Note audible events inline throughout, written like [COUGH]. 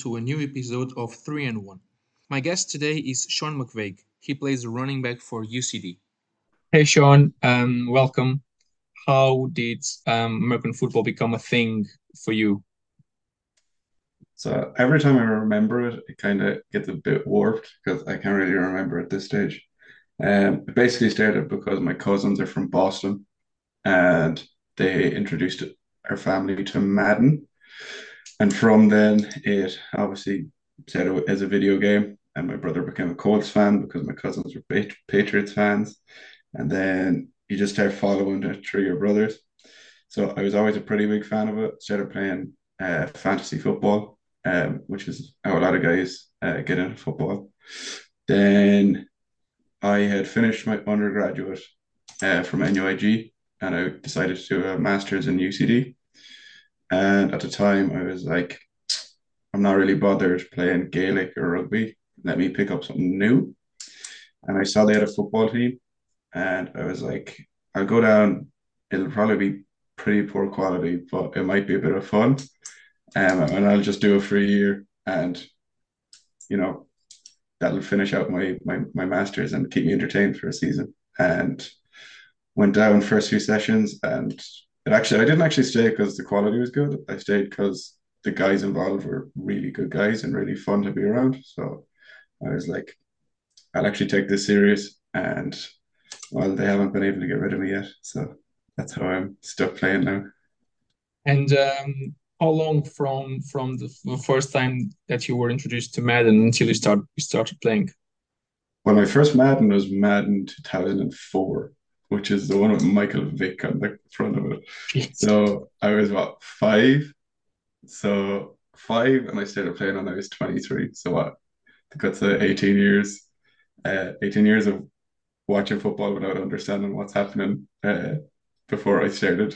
everyone, and welcome to a new episode of 3 and 1. My guest today is Sean McVeigh. He plays running back for UCD. Hey, Sean, um, welcome. How did um, American football become a thing for you? So every time I remember it, it kind of gets a bit warped because I can't really remember at this stage. Um, it basically started because my cousins are from Boston and they introduced our family to Madden and from then it obviously set as a video game and my brother became a Colts fan because my cousins were Patriots fans. And then you just start following three of your brothers. So I was always a pretty big fan of it. Started playing uh, fantasy football um, which is how a lot of guys uh, get into football. Then I had finished my undergraduate uh, from NUIG and I decided to do a master's in UCD and at the time, I was like, I'm not really bothered playing Gaelic or rugby. Let me pick up something new. And I saw they had a football team, and I was like, I'll go down. It'll probably be pretty poor quality, but it might be a bit of fun. Um, and I'll just do it for a year, and you know, that'll finish out my my my masters and keep me entertained for a season. And went down first few sessions, and it actually, I didn't actually stay because the quality was good. I stayed because the guys involved were really good guys and really fun to be around. So I was like, I'll actually take this serious. And well, they haven't been able to get rid of me yet. So that's how I'm stuck playing now. And um, how long from from the, the, first time that you were introduced to Madden until you start you started playing? Well, my first Madden was Madden 2004 which is the one with Michael Vick on the front of it. So I was what five, so five, and I started playing when I was twenty three. So what? That's uh, eighteen years, uh, eighteen years of watching football without understanding what's happening uh, before I started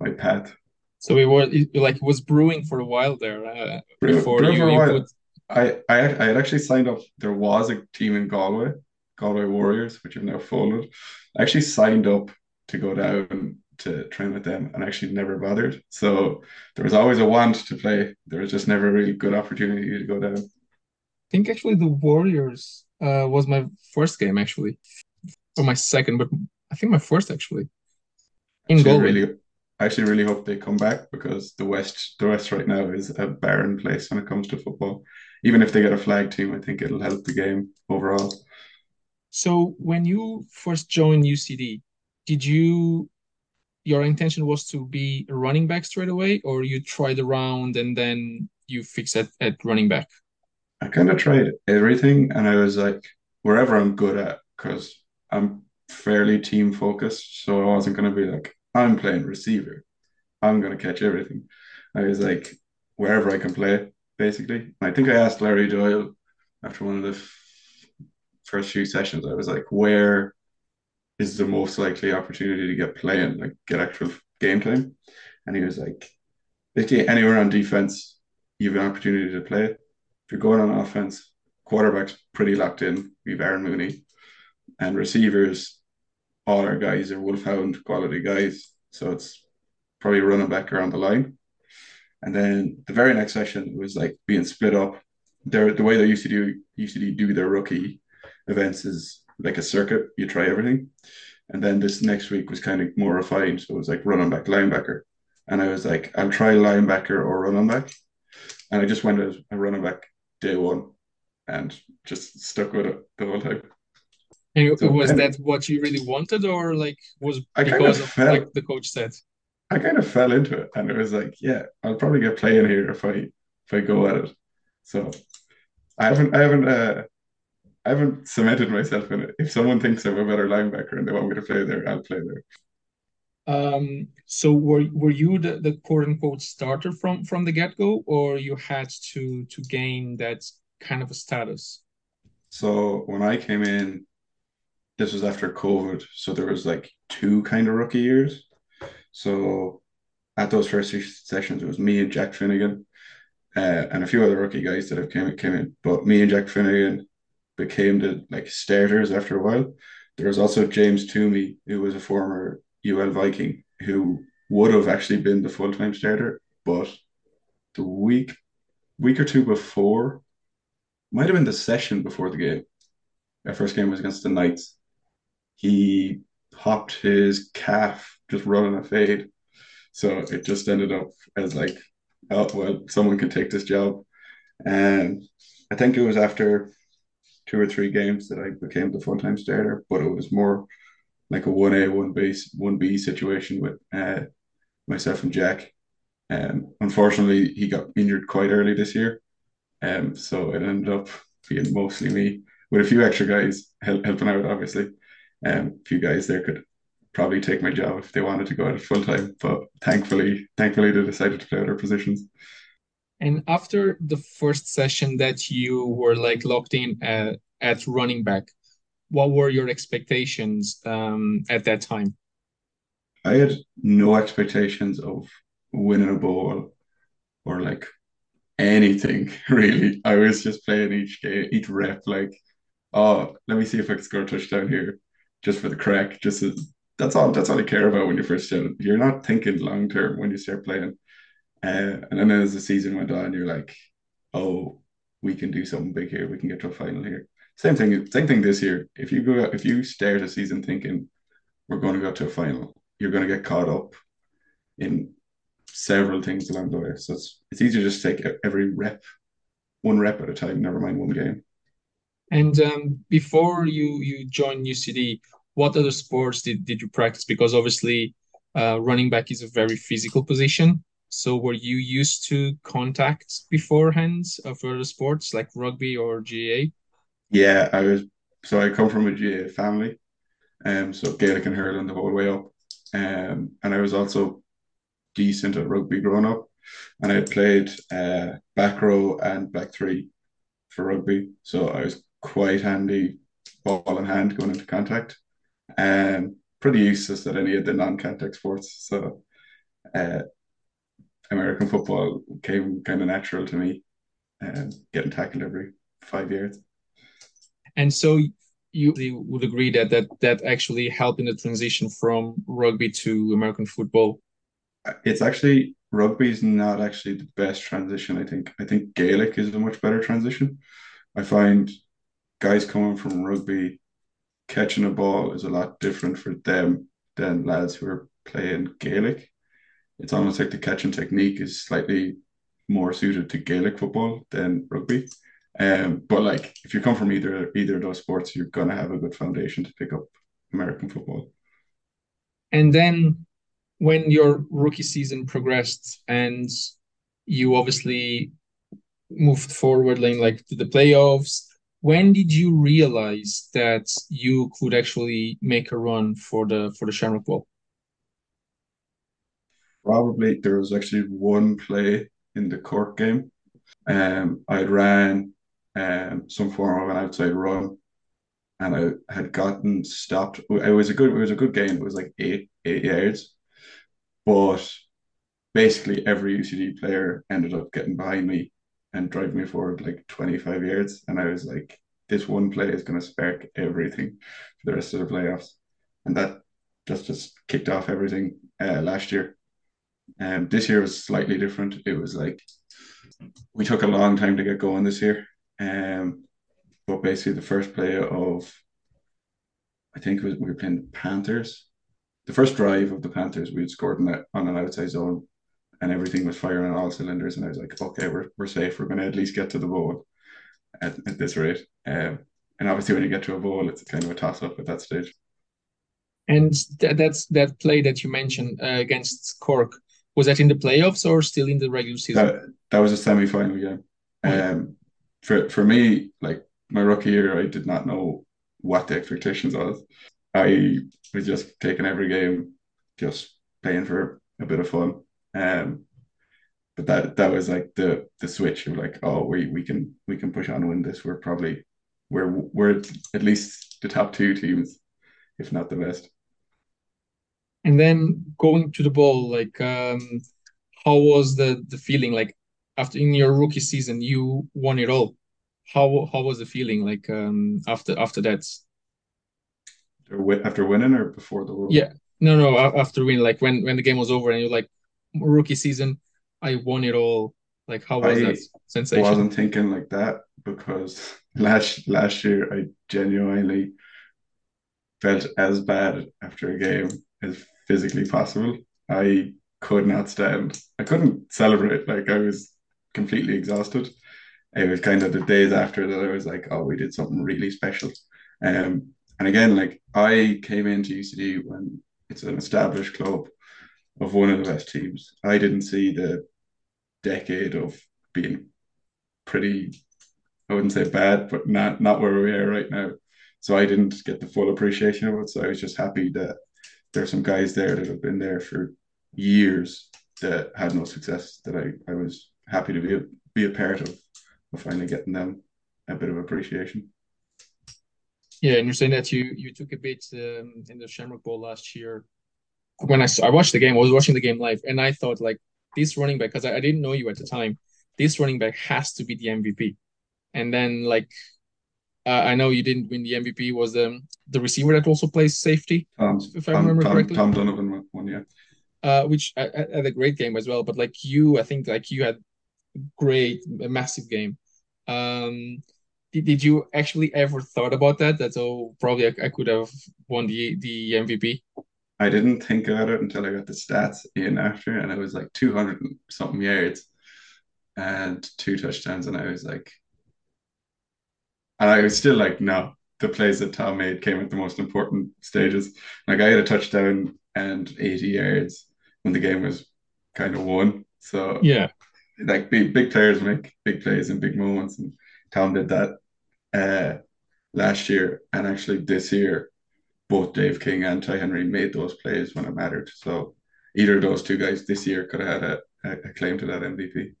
my path. So it was it, like it was brewing for a while there uh, before Brew, you, you put... I, I I had actually signed up. There was a team in Galway Galway Warriors, which I've now folded. I actually signed up to go down to train with them and actually never bothered. So there was always a want to play. There was just never a really good opportunity to go down. I think actually the Warriors uh, was my first game actually, or my second, but I think my first actually. In actually, Galway. Really, I actually really hope they come back because the West, the West right now is a barren place when it comes to football. Even if they get a flag team, I think it'll help the game overall. So when you first joined UCD, did you your intention was to be a running back straight away, or you tried around and then you fixed it at running back? I kind of tried everything, and I was like, wherever I'm good at, because I'm fairly team focused. So I wasn't going to be like, I'm playing receiver, I'm going to catch everything. I was like, wherever I can play, basically. I think I asked Larry Doyle after one of the first few sessions, I was like, where is the most likely opportunity to get playing, like get actual game time? And he was like, basically anywhere on defense, you have an opportunity to play. If you're going on offense, quarterback's pretty locked in. We've Aaron Mooney, and receivers, all our guys are Wolfhound quality guys. So it's probably running back around the line. And then the very next session was like being split up. They're, the way they used to do used to do their rookie events is like a circuit. You try everything. And then this next week was kind of more refined. So it was like running back, linebacker. And I was like, I'll try linebacker or running back. And I just went as a running back day one and just stuck with it the whole time. And so, was and that what you really wanted, or like was I because of, fell, like the coach said? I kind of fell into it, and it was like, yeah, I'll probably get playing here if I if I go at it. So I haven't I haven't uh, I haven't cemented myself in it. If someone thinks I'm a better linebacker and they want me to play there, I'll play there. Um, so were were you the, the quote unquote starter from from the get go, or you had to to gain that kind of a status? So when I came in, this was after COVID, so there was like two kind of rookie years. So at those first three sessions, it was me and Jack Finnegan, uh, and a few other rookie guys that have came came in. But me and Jack Finnegan became the like starters after a while. There was also James Toomey, who was a former UL Viking, who would have actually been the full time starter, but the week week or two before, might have been the session before the game. Our first game was against the Knights. He popped his calf just running a fade. So it just ended up as like, oh well, someone can take this job. And I think it was after two or three games that I became the full time starter, but it was more like a one A, one B, one B situation with uh, myself and Jack. Um, unfortunately, he got injured quite early this year, um, so it ended up being mostly me with a few extra guys help, helping out. Obviously, um, a few guys there could probably take my job if they wanted to go out full time, but thankfully, thankfully they decided to play other positions. And after the first session that you were like locked in at, at running back, what were your expectations um, at that time? I had no expectations of winning a ball or like anything [LAUGHS] really. I was just playing each game, each rep like, oh, let me see if I can score a touchdown here, just for the crack. Just as, that's all. That's all I care about when you first start. You're not thinking long term when you start playing. Uh, and then as the season went on, you're like, oh, we can do something big here. We can get to a final here. Same thing. Same thing this year. If you go, if you start a season thinking we're going to go to a final, you're going to get caught up in several things along the way. So it's it's easier to just take every rep, one rep at a time. Never mind one game. And um, before you you joined UCD, what other sports did, did you practice? Because obviously, uh, running back is a very physical position. So were you used to contact beforehand of other sports like rugby or GAA? Yeah, I was. So I come from a GAA family, um, so Gaelic and hurling the whole way up, um, and I was also decent at rugby growing up, and I played uh, back row and back three for rugby, so I was quite handy ball in hand going into contact, and um, pretty useless at any of the non-contact sports. So uh, American football came kind of natural to me, um, getting tackled every five years. And so you would agree that that that actually helped in the transition from rugby to American football. It's actually rugby is not actually the best transition. I think I think Gaelic is a much better transition. I find guys coming from rugby catching a ball is a lot different for them than lads who are playing Gaelic it's almost like the catching technique is slightly more suited to Gaelic football than rugby. Um, but like if you come from either either of those sports, you're gonna have a good foundation to pick up American football. And then when your rookie season progressed and you obviously moved forward like, to the playoffs, when did you realize that you could actually make a run for the for the Shamrock Bowl? Probably there was actually one play in the Cork game. Um, I ran um, some form of an outside run, and I had gotten stopped. It was a good. It was a good game. It was like eight eight yards, but basically every UCD player ended up getting behind me and driving me forward like twenty five yards, and I was like, this one play is going to spark everything for the rest of the playoffs, and that just just kicked off everything uh, last year. Um, this year was slightly different. It was like we took a long time to get going this year. Um, but basically the first play of I think was, we were playing the Panthers. The first drive of the Panthers, we had scored on, on an outside zone, and everything was firing on all cylinders. And I was like, okay, we're, we're safe. We're going to at least get to the bowl at, at this rate. Um, and obviously, when you get to a bowl, it's kind of a toss up at that stage. And th- that's that play that you mentioned uh, against Cork. Was that in the playoffs or still in the regular season? That, that was a semi final game. Um, for for me, like my rookie year, I did not know what the expectations was. I was just taking every game, just playing for a bit of fun. Um, but that that was like the the switch of like, oh, we we can we can push on and win this. We're probably we're we're at least the top two teams, if not the best. And then going to the ball, like um, how was the the feeling? Like after in your rookie season, you won it all. How how was the feeling like um, after after that? After winning or before the World? Yeah, no, no, after winning, like when when the game was over and you're like rookie season, I won it all. Like how was I that sensation? I wasn't thinking like that because [LAUGHS] last last year I genuinely felt as bad after a game as physically possible. I could not stand. I couldn't celebrate. Like I was completely exhausted. It was kind of the days after that I was like, oh, we did something really special. Um, and again, like I came into UCD when it's an established club of one of the best teams. I didn't see the decade of being pretty, I wouldn't say bad, but not not where we are right now. So I didn't get the full appreciation of it. So I was just happy that there's some guys there that have been there for years that had no success that I, I was happy to be a, be a part of, of finally getting them a bit of appreciation. Yeah, and you're saying that you you took a bit um, in the Shamrock Bowl last year. When I I watched the game, I was watching the game live, and I thought like this running back because I, I didn't know you at the time. This running back has to be the MVP. And then like uh, I know you didn't win the MVP. Was the the receiver that also plays safety, Tom, if I Tom, remember Tom, correctly, Tom Donovan won, yeah. uh, which uh, had a great game as well. But like you, I think like you had great, a massive game. Um, did, did you actually ever thought about that? That oh, probably I, I could have won the the MVP. I didn't think about it until I got the stats in after, and it was like 200 something yards and two touchdowns. And I was like, and I was still like, no, the plays that Tom made came at the most important stages. Like I had a touchdown and 80 yards when the game was kind of won. So Yeah, like big big players make big plays in big moments, and Tom did that uh, last year, and actually this year, both Dave King and Ty Henry made those plays when it mattered. So either of those two guys this year could have had a, a, a claim to that MVP.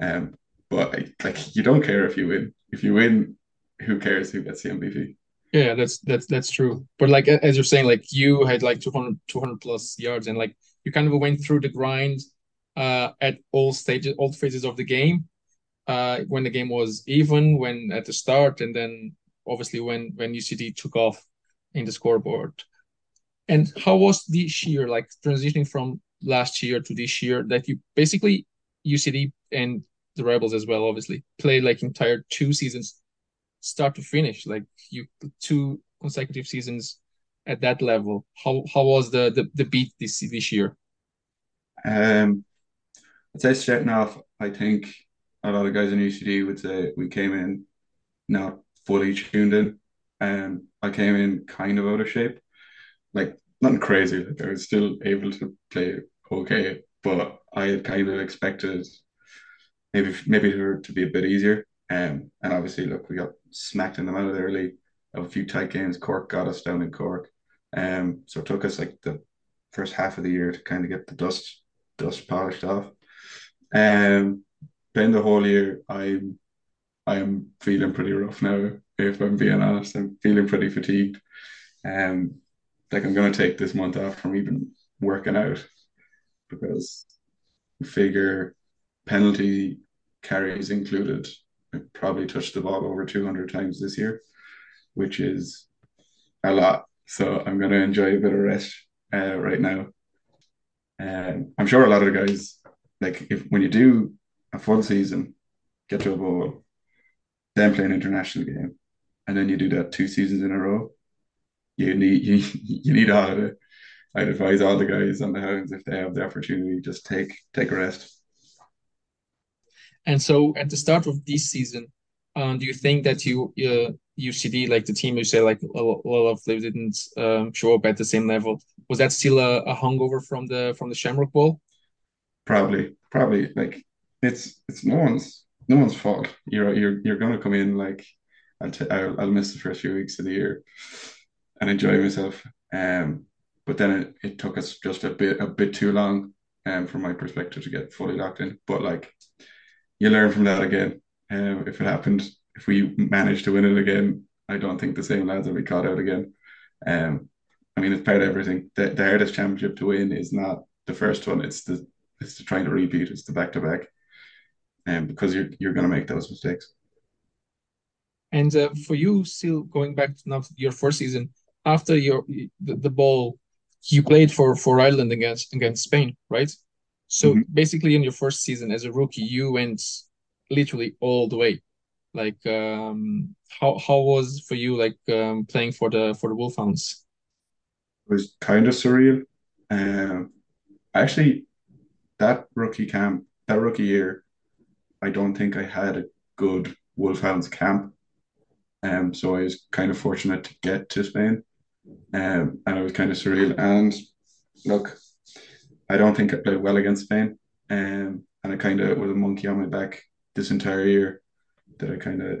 Um, but like you don't care if you win. If you win, who cares who gets the MVP? yeah, that's that's that's true. But like as you're saying, like you had like 200 200 plus yards, and like you kind of went through the grind uh at all stages, all phases of the game. Uh, when the game was even, when at the start, and then obviously when when UCD took off in the scoreboard. And how was this year, like transitioning from last year to this year, that you basically UCD and the Rebels as well, obviously, played like entire two seasons, start to finish, like you two consecutive seasons at that level. How how was the the, the beat this this year? Um, I'd say starting off, I think a lot of guys in UCD would say we came in not fully tuned in. Um, I came in kind of out of shape, like nothing crazy. Like I was still able to play okay, but I had kind of expected maybe maybe it to be a bit easier. Um, and obviously, look, we got smacked in the mouth early a few tight games. Cork got us down in Cork. Um, so it took us like the first half of the year to kind of get the dust dust polished off. Um, then the whole year, I'm I'm feeling pretty rough now. If I'm being honest, I'm feeling pretty fatigued. Um, like I'm gonna take this month off from even working out because figure penalty carries included. I probably touched the ball over 200 times this year, which is a lot. So I'm gonna enjoy a bit of rest uh, right now. Um, I'm sure a lot of the guys like if when you do a full season, get to a bowl, then play an international game, and then you do that two seasons in a row, you need you, [LAUGHS] you need a holiday. I'd advise all the guys on the hounds if they have the opportunity, just take take a rest. And so at the start of this season, um, do you think that you uh, UCD like the team you say like a lot of them didn't um, show up at the same level? Was that still a, a hungover from the from the Shamrock Bowl? Probably, probably like it's it's no one's no one's fault. You're you're you're gonna come in like I'll t I'll, I'll miss the first few weeks of the year and enjoy myself. Um, but then it, it took us just a bit a bit too long, um, from my perspective to get fully locked in. But like you learn from that again. Um, if it happened, if we managed to win it again, I don't think the same lads will be caught out again. Um, I mean, it's part of everything. The, the hardest championship to win is not the first one; it's the it's the trying to repeat. It's the back to back, and because you're you're going to make those mistakes. And uh, for you, still going back to now your first season after your the, the ball, you played for for Ireland against against Spain, right? So mm-hmm. basically, in your first season as a rookie, you went literally all the way. Like, um, how how was for you like um, playing for the for the Wolfhounds? It was kind of surreal. Um, actually, that rookie camp, that rookie year, I don't think I had a good Wolfhounds camp. Um, so I was kind of fortunate to get to Spain. Um, and it was kind of surreal. And look, I don't think I played well against Spain. Um, and I kind of was a monkey on my back this entire year that I kind of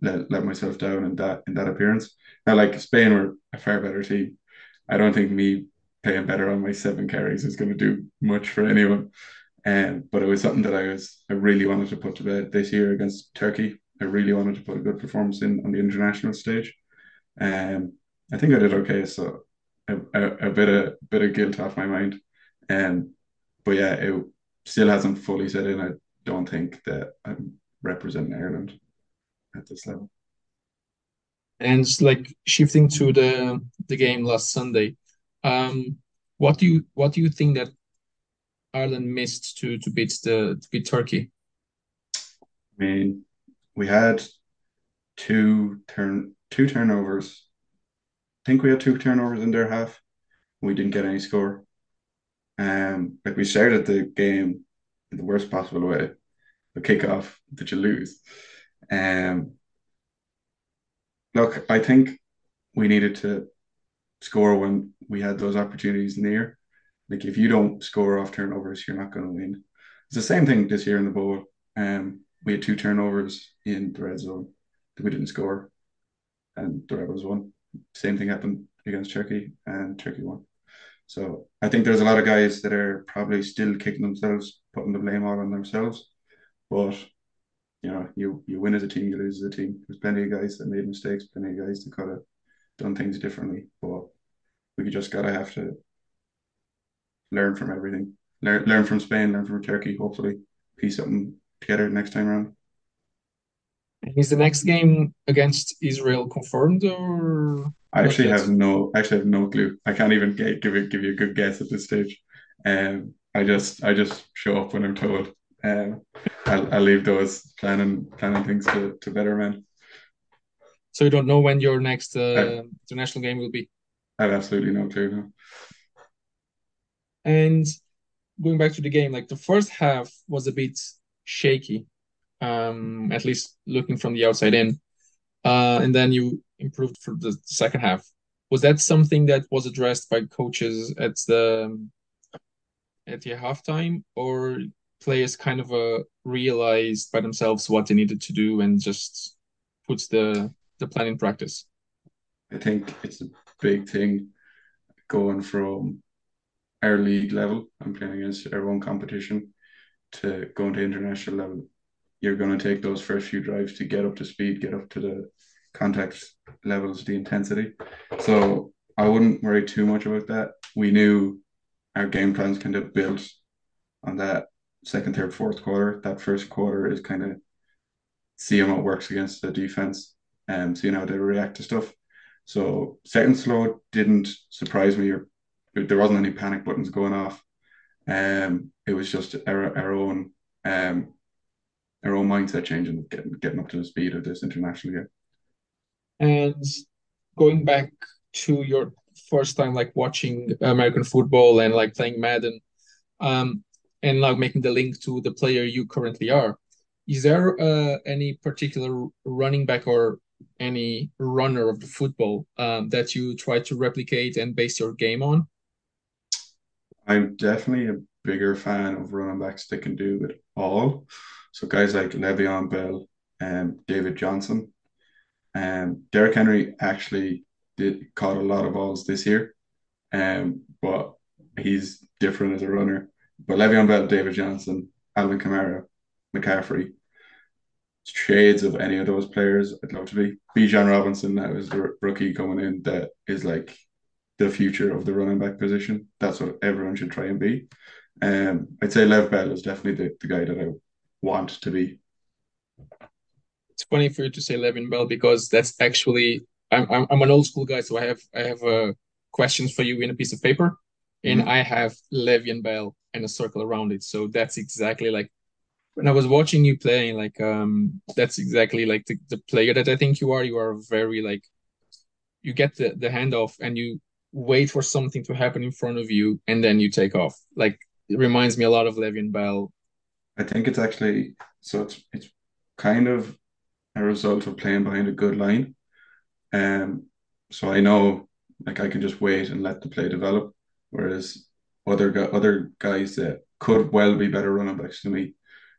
let, let myself down in that in that appearance. Now, like Spain were a far better team. I don't think me playing better on my seven carries is going to do much for anyone. Um, but it was something that I was I really wanted to put to bed this year against Turkey. I really wanted to put a good performance in on the international stage. Um, I think I did okay, so a, a, a bit of bit of guilt off my mind. Um, but yeah, it still hasn't fully set in. I don't think that I'm representing Ireland at this level. And like shifting to the the game last Sunday, um, what do you what do you think that Ireland missed to to beat the to beat Turkey? I mean, we had two turn two turnovers. I think we had two turnovers in their half. We didn't get any score. Um, like we started the game in the worst possible way, The kickoff that you lose. Um, look, I think we needed to score when we had those opportunities near. Like if you don't score off turnovers, you're not going to win. It's the same thing this year in the bowl. Um, we had two turnovers in the red zone that we didn't score, and the Rebels won. Same thing happened against Turkey, and Turkey won. So I think there's a lot of guys that are probably still kicking themselves, putting the blame all on themselves. But you know, you you win as a team, you lose as a team. There's plenty of guys that made mistakes, plenty of guys that could have done things differently. But we just gotta have to learn from everything. Learn learn from Spain, learn from Turkey, hopefully piece something together next time around. Is the next game against Israel confirmed or? I actually have no, actually have no clue. I can't even get, give it, give you a good guess at this stage. Um, I just, I just show up when I'm told. Um, I'll, I'll leave those planning, planning things to, to better men. So you don't know when your next uh, I, international game will be? I have absolutely no clue. No. And going back to the game, like the first half was a bit shaky um, at least looking from the outside in. Uh, and then you improved for the second half. Was that something that was addressed by coaches at the at the halftime, or players kind of uh, realized by themselves what they needed to do and just puts the the plan in practice? I think it's a big thing going from our league level and playing against our own competition to going to international level you're going to take those first few drives to get up to speed, get up to the contact levels, the intensity. So I wouldn't worry too much about that. We knew our game plans kind of built on that second, third, fourth quarter. That first quarter is kind of seeing what works against the defense and seeing how they react to stuff. So second slow didn't surprise me there wasn't any panic buttons going off. Um, it was just our, our own um, our own mindset change and getting getting up to the speed of this international game. And going back to your first time like watching American football and like playing Madden, um, and like making the link to the player you currently are, is there uh, any particular running back or any runner of the football um, that you try to replicate and base your game on? I'm definitely a bigger fan of running backs that can do it all. So guys like Le'Veon Bell and David Johnson. Um, Derrick Henry actually did caught a lot of balls this year, um, but he's different as a runner. But Le'Veon Bell, David Johnson, Alvin Kamara, McCaffrey, shades of any of those players. I'd love to be. Bijan Robinson, that was the rookie coming in, that is like the future of the running back position. That's what everyone should try and be. Um, I'd say Lev Bell is definitely the, the guy that I want to be. It's funny for you to say Le'Veon Bell because that's actually I'm I'm, I'm an old school guy, so I have I have uh, questions for you in a piece of paper, and mm-hmm. I have Le'Veon Bell and a circle around it. So that's exactly like when I was watching you playing, like um, that's exactly like the, the player that I think you are. You are very like you get the the handoff and you wait for something to happen in front of you and then you take off. Like it reminds me a lot of Le'Veon Bell. I think it's actually so it's it's kind of a result of playing behind a good line. Um, so I know like I can just wait and let the play develop, whereas other other guys that could well be better running backs than me,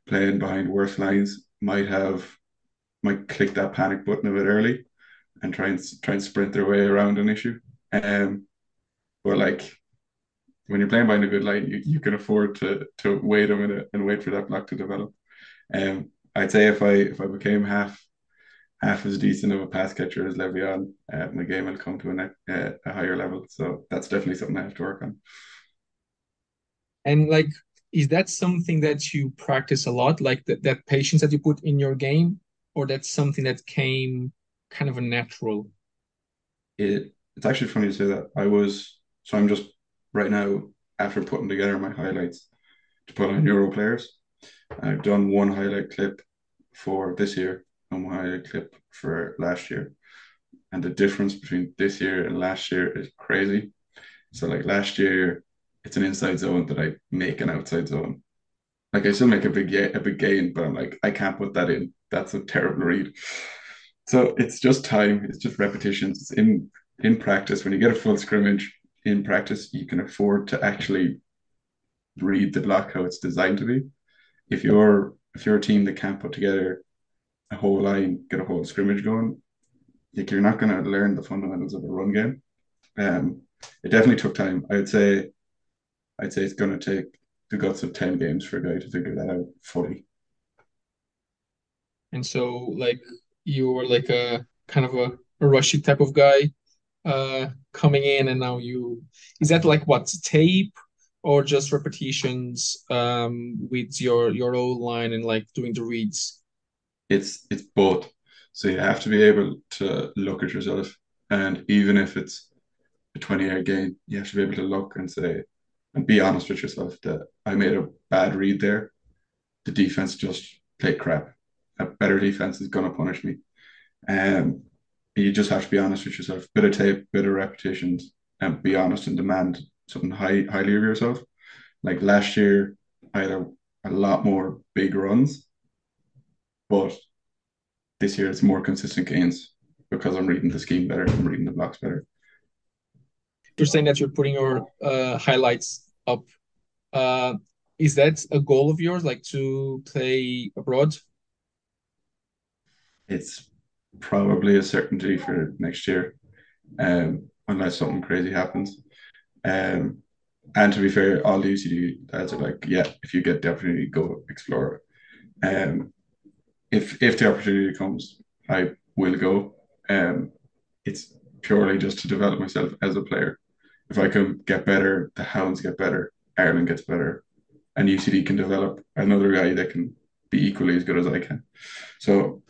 playing behind worse lines, might have might click that panic button a bit early, and try and try and sprint their way around an issue. Um, but like when you're playing behind a good line, you, you can afford to to wait a minute and wait for that block to develop. Um, I'd say if I if I became half half as decent of a pass catcher as Le'Veon, uh, my game will come to a, uh, a higher level. So that's definitely something I have to work on. And like, is that something that you practice a lot, like that that patience that you put in your game, or that's something that came kind of a natural? It it's actually funny to say that. I was so I'm just right now after putting together my highlights to put on Europlayers. I've done one highlight clip for this year and one highlight clip for last year. And the difference between this year and last year is crazy. So like last year, it's an inside zone that I make an outside zone. Like I still make a big a big gain, but I'm like, I can't put that in. That's a terrible read. So it's just time, it's just repetitions. It's in in practice. When you get a full scrimmage in practice, you can afford to actually read the block how it's designed to be. If you're if you're a team that can't put together a whole line, get a whole scrimmage going, like you're not going to learn the fundamentals of a run game. Um, it definitely took time. I'd say, I'd say it's going to take the guts of ten games for a guy to figure that out fully. And so, like, you were like a kind of a, a rushy type of guy uh, coming in, and now you is that like what tape or just repetitions um, with your your old line and like doing the reads? It's it's both. So you have to be able to look at yourself, and even if it's a twenty yard gain, you have to be able to look and say and be honest with yourself that I made a bad read there. The defense just played crap. A better defense is going to punish me. Um, you just have to be honest with yourself. Bit of tape, bit of repetitions, and be honest and demand something high, highly of yourself. Like last year, I had a, a lot more big runs, but this year it's more consistent gains because I'm reading the scheme better, I'm reading the blocks better. You're saying that you're putting your uh, highlights up. Uh, is that a goal of yours, like to play abroad? It's probably a certainty for next year, um, unless something crazy happens. Um, and to be fair, all the UCD lads are like, yeah, if you get the opportunity, go explore. Um, if if the opportunity comes, I will go. Um, it's purely just to develop myself as a player. If I can get better, the Hounds get better, Ireland gets better, and UCD can develop another guy that can be equally as good as I can. So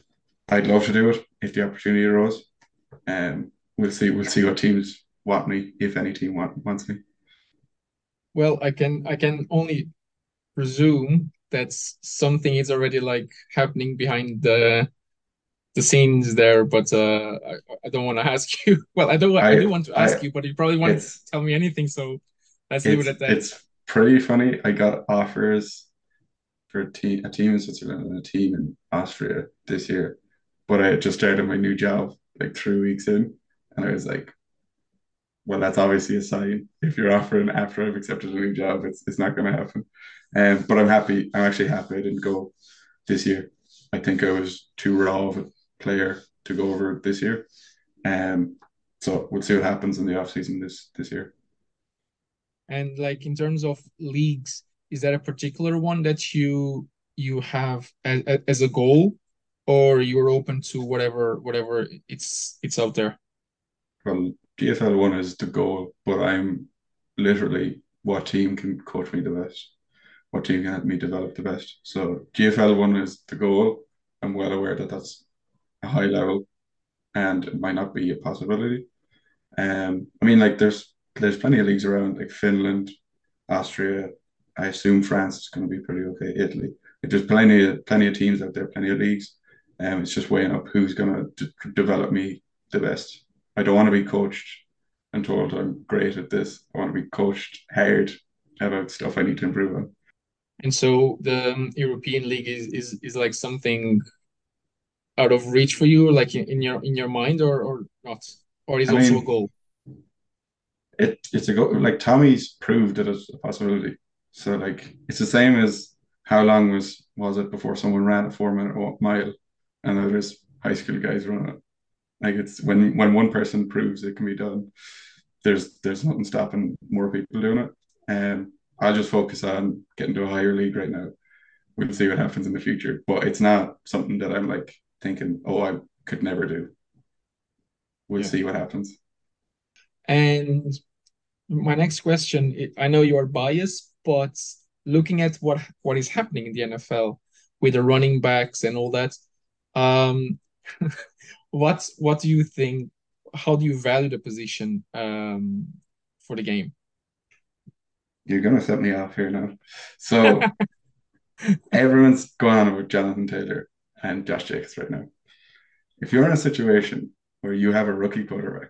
I'd love to do it if the opportunity arose. Um, we'll see. We'll see what teams want me, if any team want, wants me. Well, I can I can only presume that something is already like happening behind the the scenes there, but uh, I, I don't want to ask [LAUGHS] you. Well, I don't. I, I do want to ask I, you, but you probably won't tell me anything. So let's leave it at that. It's pretty funny. I got offers for a team, a team in Switzerland and a team in Austria this year, but I had just started my new job like three weeks in, and I was like, well, that's obviously a sign. If you're offering after I've accepted a new job, it's it's not going to happen. Um, but I'm happy. I'm actually happy I didn't go this year. I think I was too raw of a player to go over this year. Um, so we'll see what happens in the off season this this year. And like in terms of leagues, is that a particular one that you you have as, as a goal or you're open to whatever whatever it's it's out there? Well, GFL one is the goal, but I'm literally what team can coach me the best, what team can help me develop the best. So GFL one is the goal. I'm well aware that that's a high level, and it might not be a possibility. Um, I mean, like there's there's plenty of leagues around, like Finland, Austria, I assume France is going to be pretty okay. Italy, there's plenty of plenty of teams out there, plenty of leagues, um, it's just weighing up who's going to develop me the best. I don't want to be coached and told I'm great at this. I want to be coached hard about stuff I need to improve on. And so the um, European League is, is is like something out of reach for you, like in, in your in your mind, or or not, or is I also mean, a goal. It it's a goal. Like Tommy's proved it as a possibility. So like it's the same as how long was was it before someone ran a four minute mile, and there's high school guys running it. Like it's when when one person proves it can be done, there's there's nothing stopping more people doing it. And um, I'll just focus on getting to a higher league right now. We'll see what happens in the future. But it's not something that I'm like thinking, oh, I could never do. We'll yeah. see what happens. And my next question, I know you are biased, but looking at what what is happening in the NFL with the running backs and all that, um, [LAUGHS] what what do you think? How do you value the position um, for the game? You're gonna set me off here now. So [LAUGHS] everyone's going on about Jonathan Taylor and Josh Jacobs right now. If you're in a situation where you have a rookie quarterback,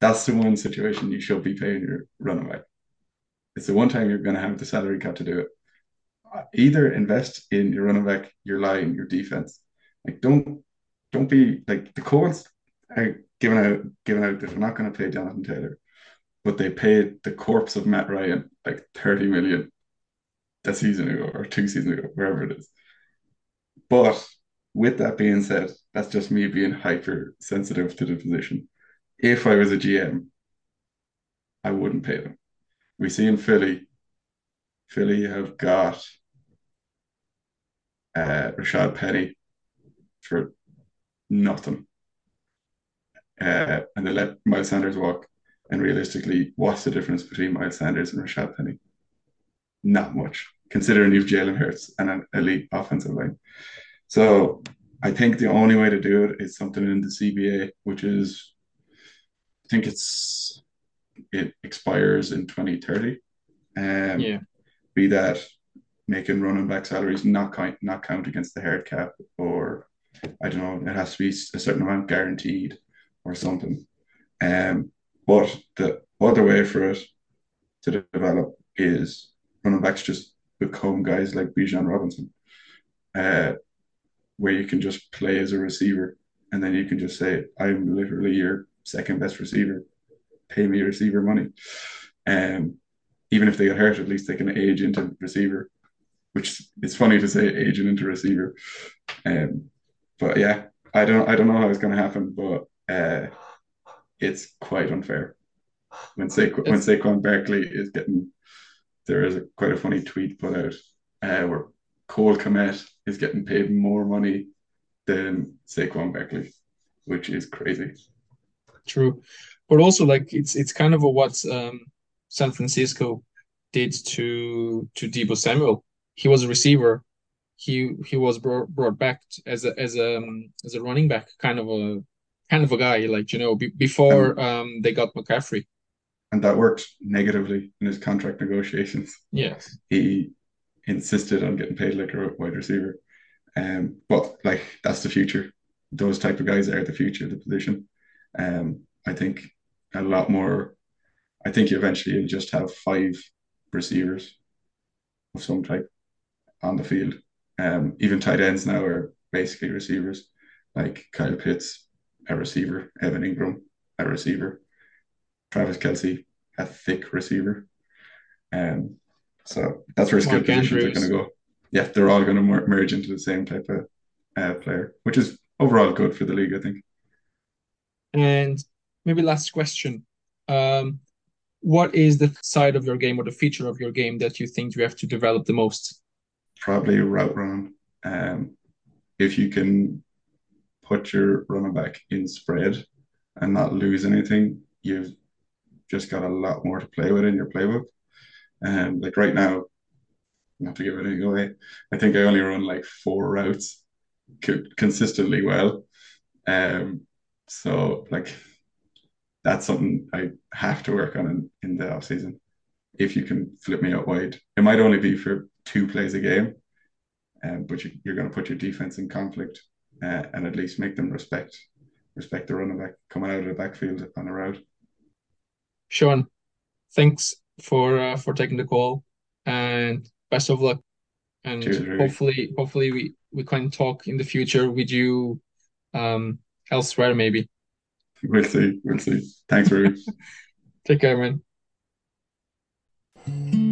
that's the one situation you should be paying your running back. It's the one time you're going to have the salary cap to do it. Either invest in your running back, your line, your defense. Like don't don't be like the Colts are giving out giving out that they're not going to pay Jonathan Taylor, but they paid the corpse of Matt Ryan like 30 million that season ago or two seasons ago, wherever it is. But with that being said, that's just me being hypersensitive to the position. If I was a GM, I wouldn't pay them. We see in Philly, Philly have got uh, Rashaad Penny for nothing. Uh, and they let Miles Sanders walk. And realistically, what's the difference between Miles Sanders and Rashaad Penny? Not much, considering you've Jalen Hurts and an elite offensive line. So I think the only way to do it is something in the CBA, which is, I think it's it expires in 2030. Um, yeah. Be that making running back salaries not count not count against the hard cap, or I don't know, it has to be a certain amount guaranteed or something. Um, but the other way for it to develop is running backs just become guys like Bijan Robinson. Uh, where you can just play as a receiver and then you can just say, I'm literally your second best receiver. Pay me receiver money. Um, even if they get hurt, at least they can age into receiver, which it's funny to say aging into receiver. Um, but yeah, I don't I don't know how it's going to happen, but uh, it's quite unfair. When Sa- when Saquon Barkley is getting, there is a, quite a funny tweet put out uh, where Cole Kmet is getting paid more money than Saquon Barkley, which is crazy. True, but also like it's it's kind of a what um, San Francisco did to to Deebo Samuel. He was a receiver. He he was brought, brought back as a as a um, as a running back, kind of a kind of a guy like you know before um, they got McCaffrey. And that worked negatively in his contract negotiations. Yes, he insisted on getting paid like a wide receiver. Um, but like that's the future. Those type of guys are the future of the position. Um, I think a lot more. I think eventually you'll just have five receivers of some type on the field. Um, even tight ends now are basically receivers, like Kyle Pitts, a receiver, Evan Engram, a receiver, Travis Kelce, a thick receiver. Um, so that's where skill positions are going to go. Yeah, they're all going to merge into the same type of uh, player, which is overall good for the league, I think. And maybe last question. Um, what is the side of your game or the feature of your game that you think you have to develop the most? Probably route run. Um, if you can put your running back in spread and not lose anything, you've just got a lot more to play with in your playbook. And like right now, not to give anything away, I think I only run like four routes consistently well. Um, so like that's something I have to work on in, in the off season. if you can flip me out wide. It might only be for two plays a game, um, but you, are going to put your defense in conflict uh, and at least make them respect respect the running back coming out of the backfield on the route. Sean, thanks for uh, for taking the call and best of luck. And Cheers, hopefully, hopefully we we can talk in the future with you um, elsewhere, maybe. We'll see. We'll see. Thanks, Ruby. [LAUGHS] Take care, man.